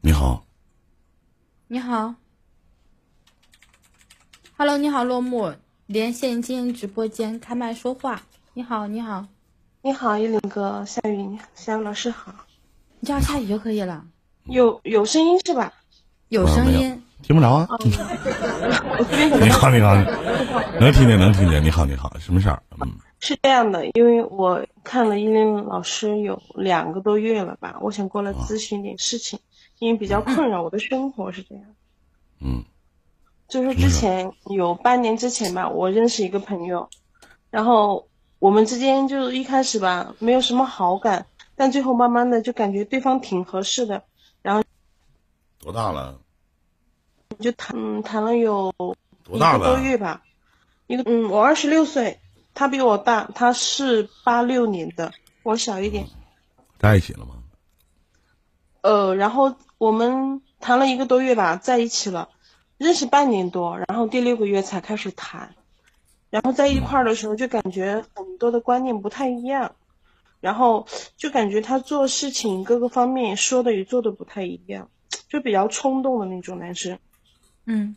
你好，你好，Hello，你好，落幕，连线进入直播间，开麦说话。你好，你好，你好，依林哥，夏雨，夏雨老师好。你叫夏雨就可以了。有有声音是吧？有声音，听不着啊。你好，你好，能听见，能听见。你好，你好，什么事儿？嗯，是这样的，因为我看了依林老师有两个多月了吧，我想过来咨询点事情，因为比较困扰我的生活是这样。嗯，就是之前有半年之前吧，我认识一个朋友，然后我们之间就一开始吧没有什么好感，但最后慢慢的就感觉对方挺合适的，然后多大了？就谈谈了有多大一个多月吧，一个嗯，我二十六岁，他比我大，他是八六年的，我小一点。在一起了吗？呃，然后我们谈了一个多月吧，在一起了，认识半年多，然后第六个月才开始谈，然后在一块儿的时候就感觉很多的观念不太一样，然后就感觉他做事情各个方面说的与做的不太一样，就比较冲动的那种男生。嗯，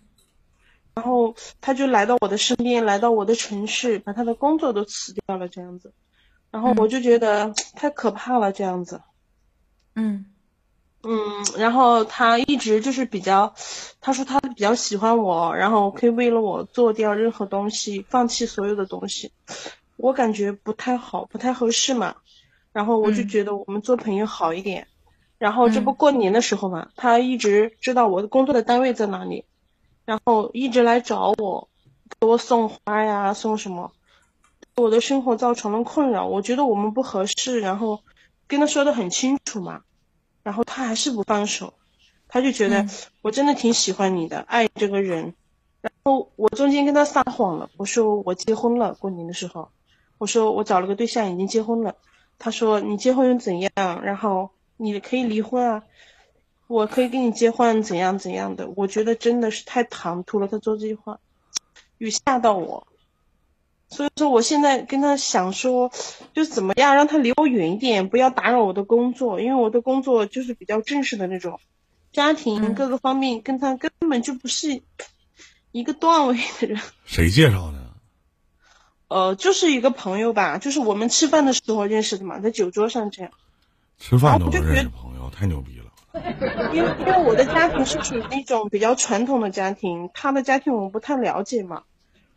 然后他就来到我的身边，来到我的城市，把他的工作都辞掉了，这样子。然后我就觉得太可怕了，这样子。嗯嗯，然后他一直就是比较，他说他比较喜欢我，然后可以为了我做掉任何东西，放弃所有的东西。我感觉不太好，不太合适嘛。然后我就觉得我们做朋友好一点。然后这不过年的时候嘛，他一直知道我的工作的单位在哪里。然后一直来找我，给我送花呀，送什么，我的生活造成了困扰。我觉得我们不合适，然后跟他说的很清楚嘛，然后他还是不放手，他就觉得我真的挺喜欢你的，爱这个人。然后我中间跟他撒谎了，我说我结婚了，过年的时候，我说我找了个对象，已经结婚了。他说你结婚又怎样？然后你可以离婚啊。我可以跟你结婚，怎样怎样的？我觉得真的是太唐突了，他说这句话，雨吓到我。所以说，我现在跟他想说，就怎么样让他离我远一点，不要打扰我的工作，因为我的工作就是比较正式的那种，家庭各个方面跟他根本就不是一个段位的人。谁介绍的？呃，就是一个朋友吧，就是我们吃饭的时候认识的嘛，在酒桌上这样。吃饭都能认识朋友，太牛逼了。因为因为我的家庭是属于那种比较传统的家庭，他的家庭我们不太了解嘛，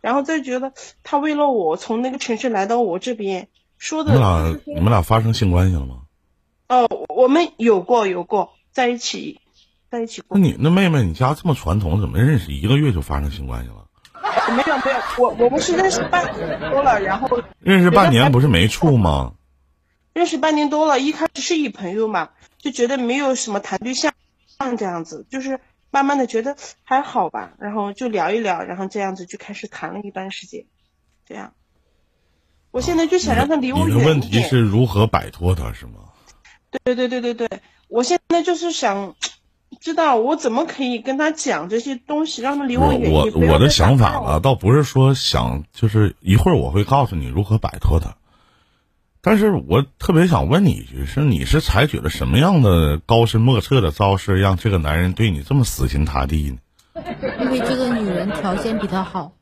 然后再觉得他为了我从那个城市来到我这边，说的你们俩你们俩发生性关系了吗？哦，我们有过有过在一起，在一起过。那你那妹妹，你家这么传统，怎么认识一个月就发生性关系了？没有没有，我我们是认识半年多了，然后认识半年不是没处吗？认识半年多了，一开始是以朋友嘛。就觉得没有什么谈对象，这样子，就是慢慢的觉得还好吧，然后就聊一聊，然后这样子就开始谈了一段时间，这样。我现在就想让他离我远一点。你的问题是如何摆脱他，是吗？对对对对对对，我现在就是想知道我怎么可以跟他讲这些东西，让他离我远一点。我我的想法呢，倒不是说想，就是一会儿我会告诉你如何摆脱他。但是我特别想问你一句：是你是采取了什么样的高深莫测的招式，让这个男人对你这么死心塌地呢？因为这个女人条件比他好。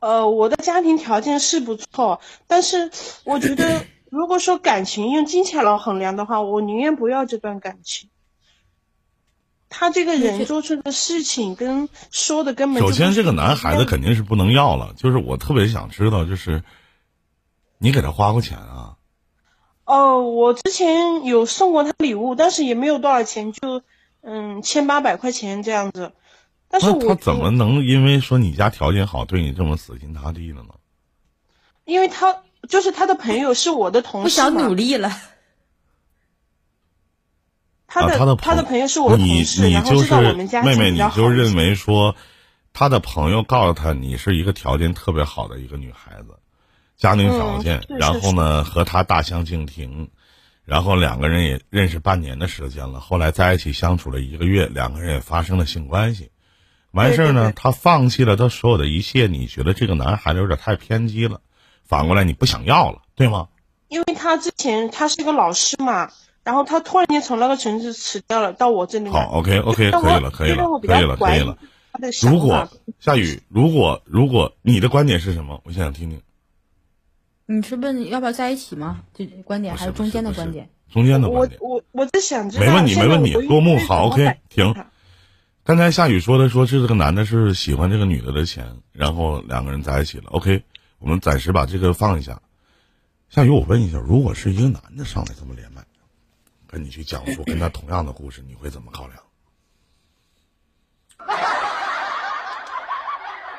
呃，我的家庭条件是不错，但是我觉得，如果说感情用金钱来衡量的话，我宁愿不要这段感情。他这个人做出的事情跟说的根本首先，这个男孩子肯定是不能要了。就是我特别想知道，就是。你给他花过钱啊？哦，我之前有送过他礼物，但是也没有多少钱，就嗯千八百块钱这样子。但是他怎么能因为说你家条件好，对你这么死心塌地了呢？因为他就是他的朋友，是我的同事不想努力了。他的他的他的朋友是我的同事，然后知道我们家妹妹，你就认为说他的朋友告诉他你是一个条件特别好的一个女孩子。家庭条件，然后呢和他大相径庭，然后两个人也认识半年的时间了，后来在一起相处了一个月，两个人也发生了性关系，完事儿呢，他放弃了他所有的一切，你觉得这个男孩子有点太偏激了，反过来你不想要了，对吗？因为他之前他是个老师嘛，然后他突然间从那个城市辞掉了，到我这里来。好，OK OK，可以了，可以了可以了，可以了。如果。夏雨，如果如果你的观点是什么？我想想听听。你是问要不要在一起吗？这观点还是中间的观点？中间的我观点。我我在想知道，没问题没问题我落幕好 OK，停刚才夏雨说的，说是这个男的是喜欢这个女的的钱，然后两个人在一起了。OK，我们暂时把这个放一下。夏雨，我问一下，如果是一个男的上来这么连麦，跟你去讲述跟他同样的故事，你会怎么考量？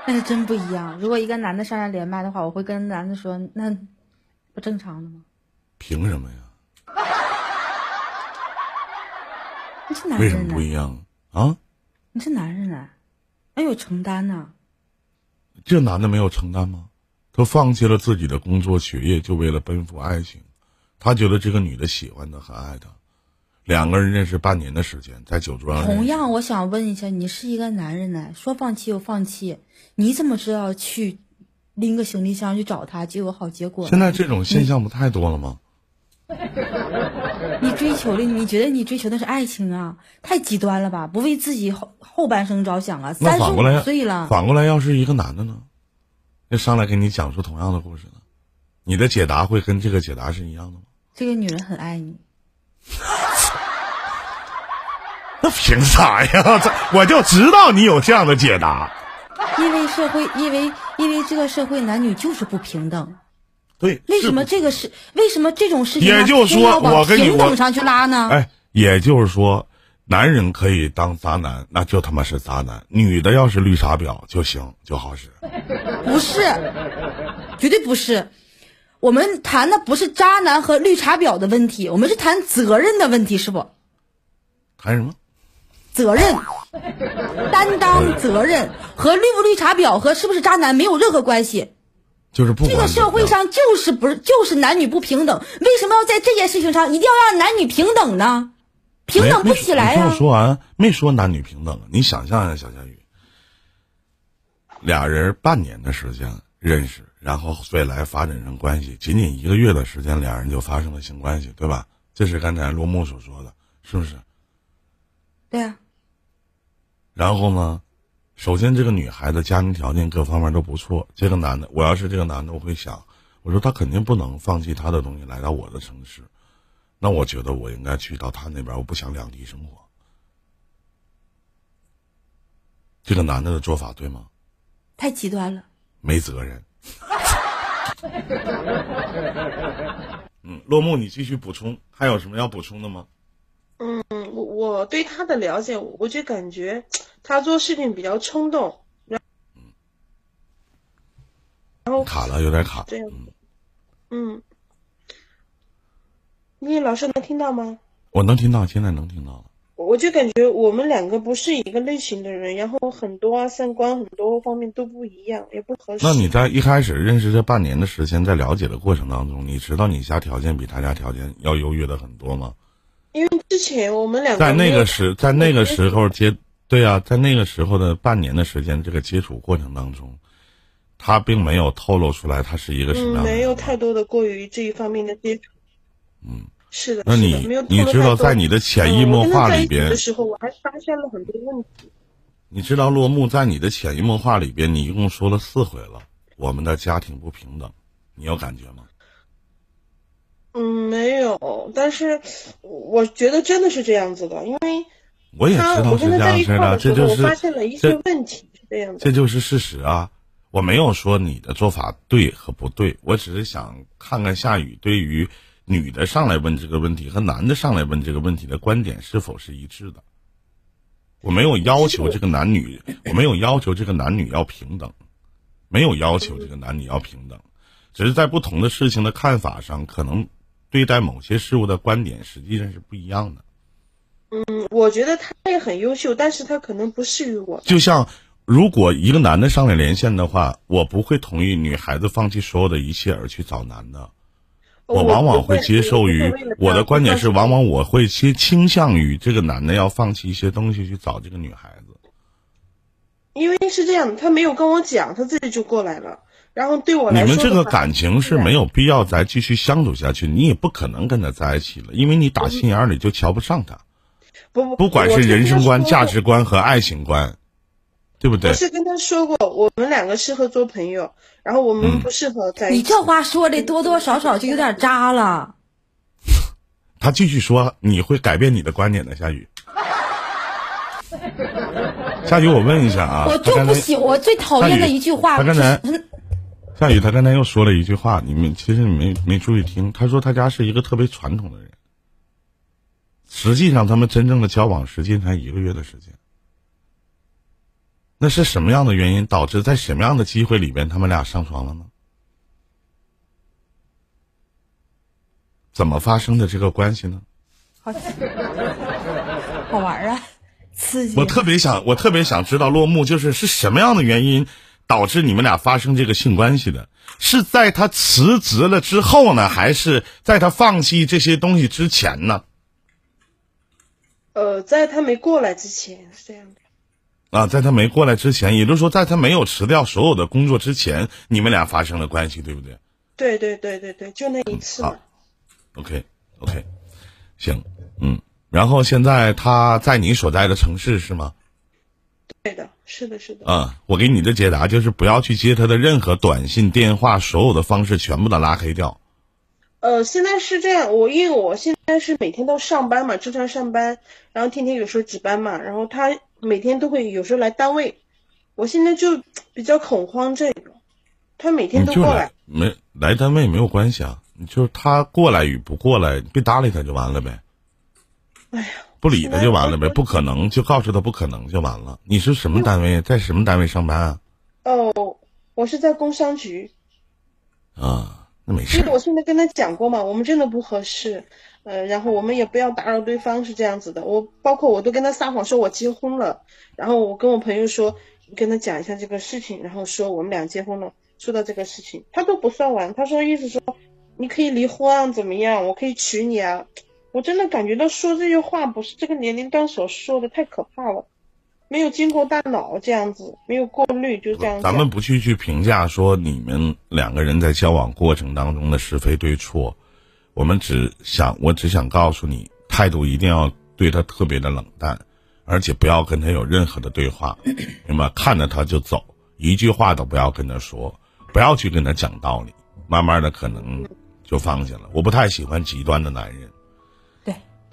那是真不一样。如果一个男的上来连麦的话，我会跟男的说，那不正常的吗？凭什么呀？你是男为什么人不，一样啊？你是男人呢，要有承担呐、这男的没有承担吗？他放弃了自己的工作、学业，就为了奔赴爱情。他觉得这个女的喜欢他，很爱他。两个人认识半年的时间，在酒桌上。同样，我想问一下，你是一个男人呢，说放弃就放弃，你怎么知道去拎个行李箱去找他就有好结果？现在这种现象不太多了吗？你追求的，你觉得你追求的是爱情啊？太极端了吧？不为自己后后半生着想啊！三十那反过来五岁了，反过来要是一个男的呢，要上来给你讲述同样的故事呢，你的解答会跟这个解答是一样的吗？这个女人很爱你，那凭啥呀？这我就知道你有这样的解答。因为社会，因为因为这个社会男女就是不平等。对，为什么这个事？为什么这种事情啊也就是说我跟你我平等上去拉呢？哎，也就是说，男人可以当渣男，那就他妈是渣男；女的要是绿茶婊就行，就好使。不是，绝对不是。我们谈的不是渣男和绿茶婊的问题，我们是谈责任的问题，是不？谈什么？责任、担当、责任和绿不绿茶婊和是不是渣男没有任何关系。就是不这个社会上就是不是就是男女不平等，为什么要在这件事情上一定要让男女平等呢？平等不起来啊呀、没没你听我说完，没说男女平等。你想象一下，小夏雨，俩人半年的时间认识，然后未来发展成关系，仅仅一个月的时间，俩人就发生了性关系，对吧？这是刚才罗木所说的，是不是？对啊，然后呢，首先这个女孩子家庭条件各方面都不错，这个男的，我要是这个男的，我会想，我说他肯定不能放弃他的东西来到我的城市，那我觉得我应该去到他那边，我不想两地生活。这个男的的做法对吗？太极端了。没责任。嗯，落幕，你继续补充，还有什么要补充的吗？嗯，我我对他的了解，我就感觉他做事情比较冲动，然然后卡了，有点卡。嗯，你老师能听到吗？我能听到，现在能听到了。我就感觉我们两个不是一个类型的人，然后很多啊三观很多方面都不一样，也不合适。那你在一开始认识这半年的时间，在了解的过程当中，你知道你家条件比他家条件要优越的很多吗？因为之前我们两个在那个时，在那个时候接，对啊，在那个时候的半年的时间，这个接触过程当中，他并没有透露出来他是一个什么嗯样的人。没有太多的过于这一方面的接触。嗯，是的，那你你知道，在你的潜移默化里边的，时候，我还发现了很多问题。你知道落幕在你的潜移默化里边，你一共说了四回了，我们的家庭不平等，你有感觉吗？嗯，没有，但是我觉得真的是这样子的，因为我也知道是这样式的，这就是我发现了一些问题，是这样的。这就是事实啊！我没有说你的做法对和不对，我只是想看看夏雨对于女的上来问这个问题和男的上来问这个问题的观点是否是一致的。我没有要求这个男女，我没有要求这个男女要平等，没有要求这个男女要平等，只是在不同的事情的看法上，可能对待某些事物的观点实际上是不一样的。嗯，我觉得他也很优秀，但是他可能不适于我。就像如果一个男的上来连线的话，我不会同意女孩子放弃所有的一切而去找男的。我往往会接受于我的观点是，往往我会倾倾向于这个男的要放弃一些东西去找这个女孩子。因为是这样，他没有跟我讲，他自己就过来了。然后对我来说，你们这个感情是没有必要再继续相处下去，你也不可能跟他在一起了，因为你打心眼里就瞧不上他。不不，不管是人生观、价值观和爱情观，对不对？我是跟他说过，我们两个适合做朋友，然后我们不适合在一起。你这话说的多多少少就有点渣了。他继续说，你会改变你的观点的，夏雨。夏雨，我问一下啊，我就不喜我最讨厌的一句话。他刚才，夏雨，他刚才又说了一句话，你们其实你没没注意听。他说他家是一个特别传统的人，实际上他们真正的交往时间才一个月的时间。那是什么样的原因导致在什么样的机会里边他们俩上床了呢？怎么发生的这个关系呢？好，好玩啊，刺激！我特别想，我特别想知道落幕就是是什么样的原因导致你们俩发生这个性关系的？是在他辞职了之后呢，还是在他放弃这些东西之前呢？呃，在他没过来之前是这样的。啊，在他没过来之前，也就是说，在他没有辞掉所有的工作之前，你们俩发生了关系，对不对？对对对对对，就那一次。OK，OK，行，嗯，然后现在他在你所在的城市是吗？对的，是的，是的。嗯，我给你的解答就是不要去接他的任何短信、电话，所有的方式全部都拉黑掉。呃，现在是这样，我因为我现在是每天都上班嘛，正常上班，然后天天有时候值班嘛，然后他每天都会有时候来单位，我现在就比较恐慌这个，他每天都过来，没来单位没有关系啊。就是他过来与不过来，别搭理他就完了呗。哎呀，不理他就完了呗，不可能就告诉他不可能就完了。你是什么单位，在什么单位上班啊？哦，我是在工商局。啊，那没事。我现在跟他讲过嘛，我们真的不合适，呃，然后我们也不要打扰对方，是这样子的。我包括我都跟他撒谎说我结婚了，然后我跟我朋友说跟他讲一下这个事情，然后说我们俩结婚了，说到这个事情，他都不算完，他说意思说。你可以离婚怎么样？我可以娶你啊！我真的感觉到说这些话不是这个年龄段所说的，太可怕了，没有经过大脑这样子，没有过滤就这样。咱们不去去评价说你们两个人在交往过程当中的是非对错，我们只想，我只想告诉你，态度一定要对他特别的冷淡，而且不要跟他有任何的对话，明白？看着他就走，一句话都不要跟他说，不要去跟他讲道理，慢慢的可能。就放下了。我不太喜欢极端的男人，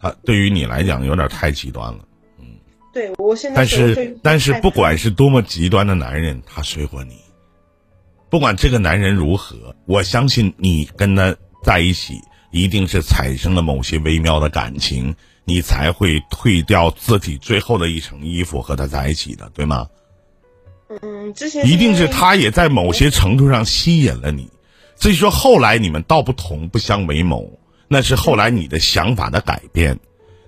对他对于你来讲有点太极端了，嗯，对我现在但是但是不管是多么极端的男人，他睡过你，不管这个男人如何，我相信你跟他在一起一定是产生了某些微妙的感情，你才会退掉自己最后的一层衣服和他在一起的，对吗？嗯，之前一定是他也在某些程度上吸引了你。所以说后来你们道不同不相为谋，那是后来你的想法的改变。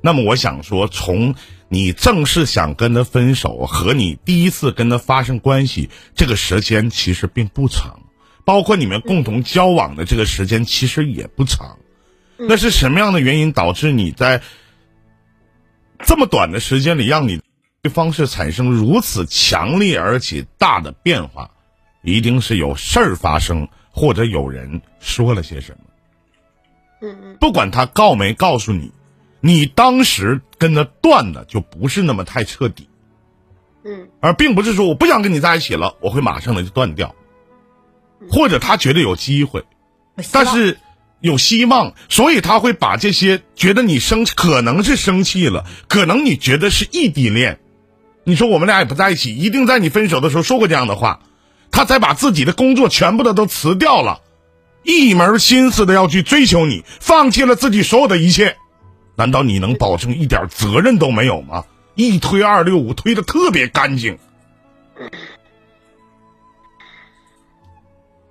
那么我想说，从你正式想跟他分手和你第一次跟他发生关系，这个时间其实并不长，包括你们共同交往的这个时间其实也不长。那是什么样的原因导致你在这么短的时间里让你对方式产生如此强烈而且大的变化？一定是有事儿发生。或者有人说了些什么，嗯嗯，不管他告没告诉你，你当时跟他断的就不是那么太彻底，嗯，而并不是说我不想跟你在一起了，我会马上的就断掉，或者他觉得有机会，但是有希望，所以他会把这些觉得你生可能是生气了，可能你觉得是异地恋，你说我们俩也不在一起，一定在你分手的时候说过这样的话。他才把自己的工作全部的都辞掉了，一门心思的要去追求你，放弃了自己所有的一切，难道你能保证一点责任都没有吗？一推二六五推的特别干净，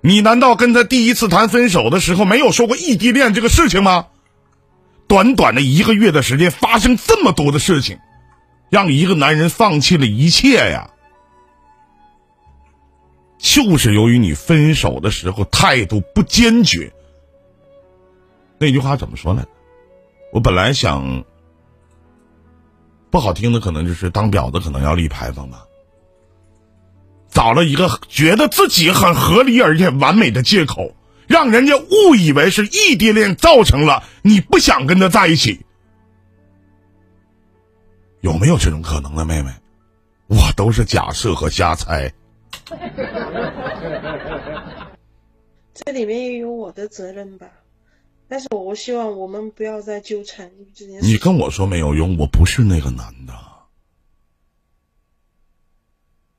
你难道跟他第一次谈分手的时候没有说过异地恋这个事情吗？短短的一个月的时间发生这么多的事情，让一个男人放弃了一切呀。就是由于你分手的时候态度不坚决，那句话怎么说呢？我本来想，不好听的可能就是当婊子可能要立牌坊吧。找了一个觉得自己很合理而且完美的借口，让人家误以为是异地恋造成了你不想跟他在一起。有没有这种可能呢，妹妹？我都是假设和瞎猜。这里面也有我的责任吧，但是我希望我们不要再纠缠这件事。你跟我说没有用，我不是那个男的。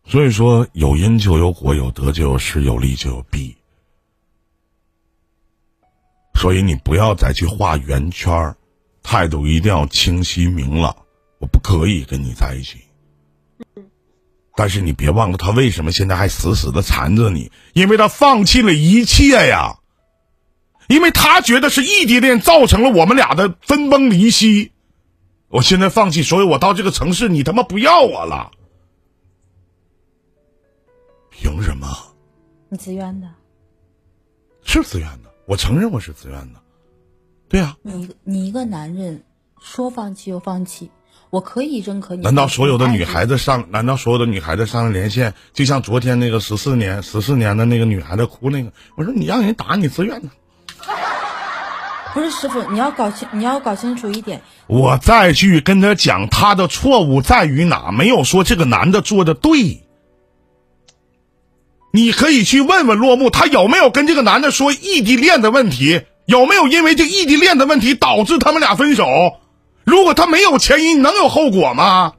所以说，有因就有果，有得就有失，有利就有弊。所以你不要再去画圆圈儿态度一定要清晰明朗。我不可以跟你在一起。但是你别忘了，他为什么现在还死死的缠着你？因为他放弃了一切呀，因为他觉得是异地恋造成了我们俩的分崩离析。我现在放弃所以，我到这个城市，你他妈不要我了？凭什么？你自愿的。是自愿的，我承认我是自愿的。对呀。你你一个男人说放弃就放弃。我可以认可你。难道所有的女孩子上？难道所有的女孩子上了连线？就像昨天那个十四年、十四年的那个女孩子哭那个，我说你让人打你自愿的。不是师傅，你要搞清，你要搞清楚一点。我再去跟他讲，他的错误在于哪？没有说这个男的做的对。你可以去问问落幕，他有没有跟这个男的说异地恋的问题？有没有因为这异地恋的问题导致他们俩分手？如果他没有前因，能有后果吗？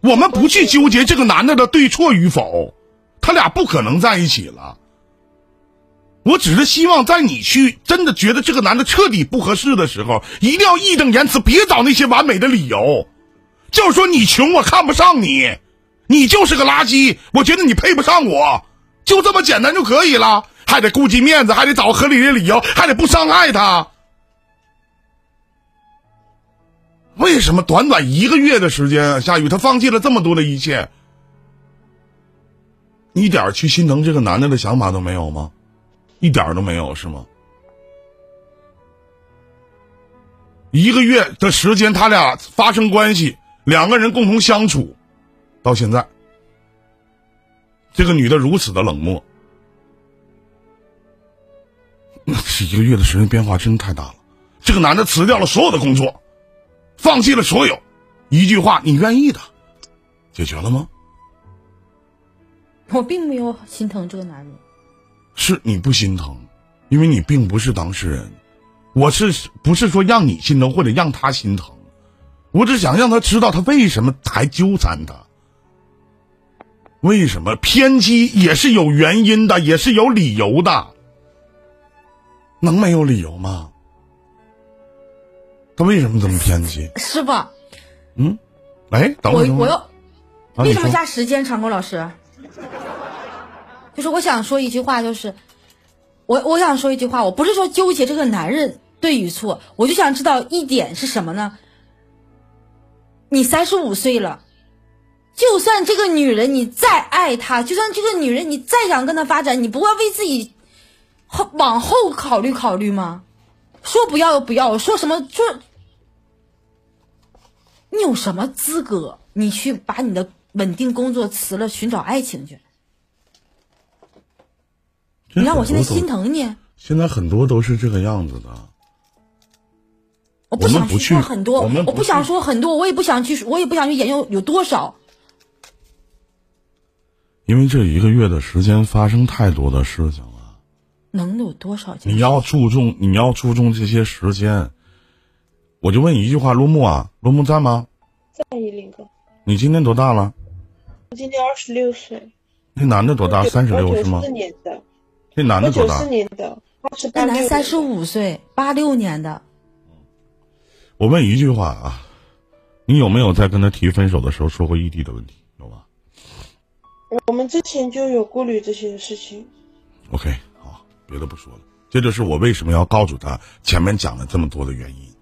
我们不去纠结这个男的的对错与否，他俩不可能在一起了。我只是希望在你去真的觉得这个男的彻底不合适的时候，一定要义正言辞，别找那些完美的理由，就是说你穷，我看不上你，你就是个垃圾，我觉得你配不上我，就这么简单就可以了，还得顾及面子，还得找合理的理由，还得不伤害他。为什么短短一个月的时间，夏雨他放弃了这么多的一切，一点去心疼这个男的的想法都没有吗？一点都没有是吗？一个月的时间，他俩发生关系，两个人共同相处，到现在，这个女的如此的冷漠，那 是一个月的时间变化真的太大了。这个男的辞掉了所有的工作。放弃了所有，一句话，你愿意的，解决了吗？我并没有心疼这个男人，是你不心疼，因为你并不是当事人。我是不是说让你心疼或者让他心疼？我只想让他知道他为什么还纠缠他，为什么偏激也是有原因的，也是有理由的，能没有理由吗？他为什么这么偏激？师傅，嗯，哎，等会儿，我我要为什么加时间？长工老师，就是我想说一句话，就是我我想说一句话，我不是说纠结这个男人对与错，我就想知道一点是什么呢？你三十五岁了，就算这个女人你再爱她，就算这个女人你再想跟她发展，你不会为自己后往后考虑考虑吗？说不要不要，说什么就？你有什么资格？你去把你的稳定工作辞了，寻找爱情去？你让我现在心疼你？现在很多都是这个样子的。我不想去说很多，我不想说很多，我也不想去，我也不想去研究有多少。因为这一个月的时间发生太多的事情。能有多少？你要注重，你要注重这些时间。我就问一句话：陆木啊，陆木在吗？在，一林哥。你今年多大了？我今年二十六岁。那男的多大？三十六是吗？四年的。那男的多大？九四年的。那男三十五岁，八六年的。我问一句话啊，你有没有在跟他提分手的时候说过异地的问题？有吗？我们之前就有顾虑这些事情。OK。别的不说了，这就是我为什么要告诉他前面讲了这么多的原因。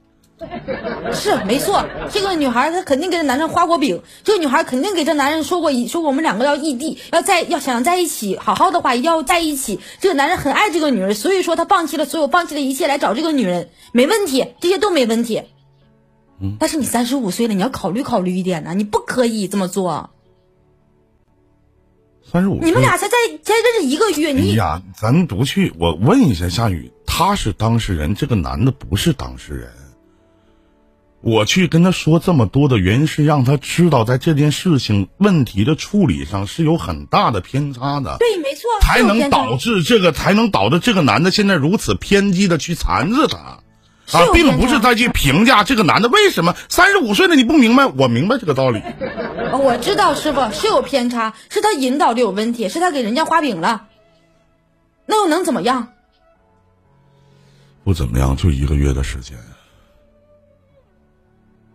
是没错，这个女孩她肯定给这男人画过饼，这个女孩肯定给这男人说过一，说我们两个要异地，要在要想在一起好好的话，一定要在一起。这个男人很爱这个女人，所以说他放弃了所有，放弃了一切来找这个女人，没问题，这些都没问题。嗯，但是你三十五岁了，你要考虑考虑一点呢，你不可以这么做。三十五。你们俩才在才认识一个月，你呀，咱不去。我问一下夏雨，他是当事人，这个男的不是当事人。我去跟他说这么多的原因是让他知道，在这件事情问题的处理上是有很大的偏差的。对，没错，才能导致这个，才能导致这个男的现在如此偏激的去缠着他。啊，并不是再去评价这个男的为什么三十五岁了你不明白，我明白这个道理。我知道师傅是有偏差，是他引导的有问题，是他给人家画饼了。那又能怎么样？不怎么样，就一个月的时间。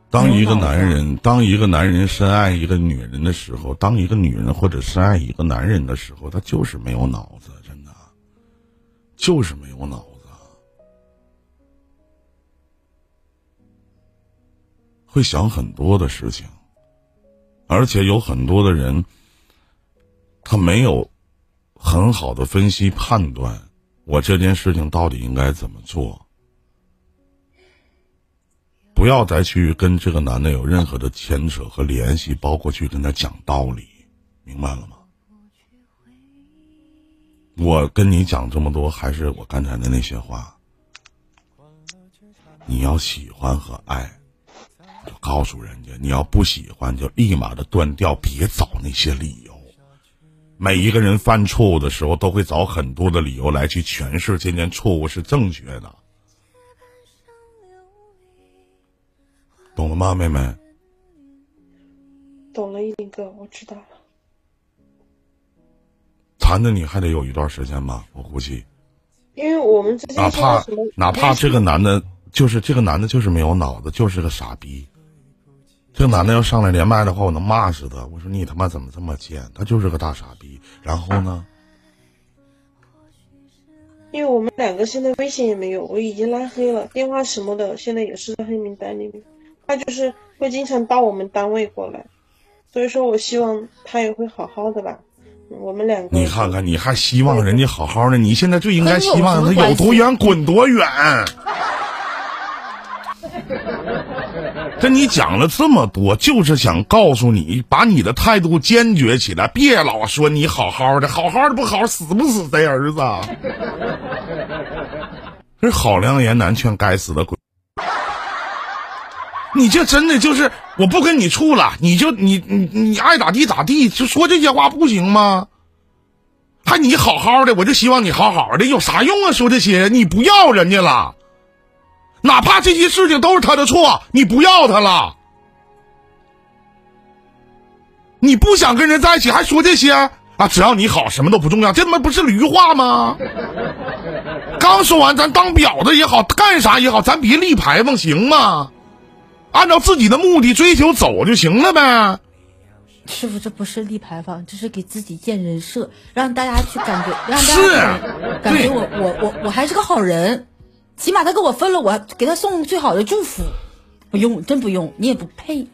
当一个男人，当一个男人深爱一个女人的时候，当一个女人或者深爱一个男人的时候，他就是没有脑子，真的，就是没有脑。会想很多的事情，而且有很多的人，他没有很好的分析判断，我这件事情到底应该怎么做。不要再去跟这个男的有任何的牵扯和联系，包括去跟他讲道理，明白了吗？我跟你讲这么多，还是我刚才的那些话，你要喜欢和爱。就告诉人家，你要不喜欢，就立马的断掉，别找那些理由。每一个人犯错误的时候，都会找很多的理由来去诠释这件错误是正确的，懂了吗，妹妹？懂了，一林哥，我知道了。缠着你还得有一段时间吧，我估计。因为我们之间哪怕哪怕这个男的，就是这个男的，就是没有脑子，就是个傻逼。这个男的要上来连麦的话，我能骂死他。我说你他妈怎么这么贱？他就是个大傻逼。然后呢？因为我们两个现在微信也没有，我已经拉黑了，电话什么的现在也是在黑名单里面。他就是会经常到我们单位过来，所以说我希望他也会好好的吧。我们两个，你看看，你还希望人家好好的？你现在就应该希望他有多远滚多远。跟你讲了这么多，就是想告诉你，把你的态度坚决起来，别老说你好好的，好好的不好，死不死的儿子？这好良言难劝，该死的鬼！你这真的就是，我不跟你处了，你就你你你爱咋地咋地，就说这些话不行吗？还你好好的，我就希望你好好的，有啥用啊？说这些，你不要人家了。哪怕这些事情都是他的错，你不要他了。你不想跟人在一起，还说这些啊？只要你好，什么都不重要，这他妈不是驴话吗？刚说完，咱当婊子也好，干啥也好，咱别立牌坊，行吗？按照自己的目的追求走就行了呗。师傅，这不是立牌坊，这是给自己建人设，让大家去感觉，让大家感觉我我我我还是个好人。起码他跟我分了，我给他送最好的祝福。不用，真不用，你也不配。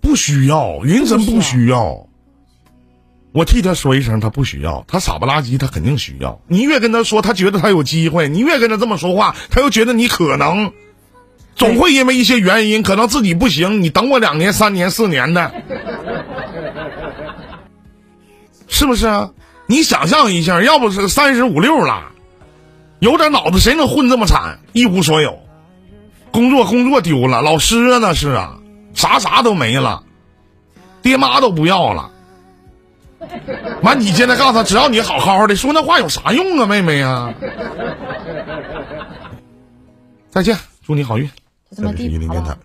不需要，云真不需要。我替他说一声，他不需要。他傻不拉几，他肯定需要。你越跟他说，他觉得他有机会；你越跟他这么说话，他又觉得你可能。总会因为一些原因，可能自己不行，你等我两年、三年、四年的，是不是啊？你想象一下，要不是三十五六了。有点脑子，谁能混这么惨？一无所有，工作工作丢了，老师啊那是啊，啥啥都没了，爹妈都不要了。完，你现在告诉他，只要你好好的，说那话有啥用啊，妹妹呀？再见，祝你好运。就这么地，好，拜拜。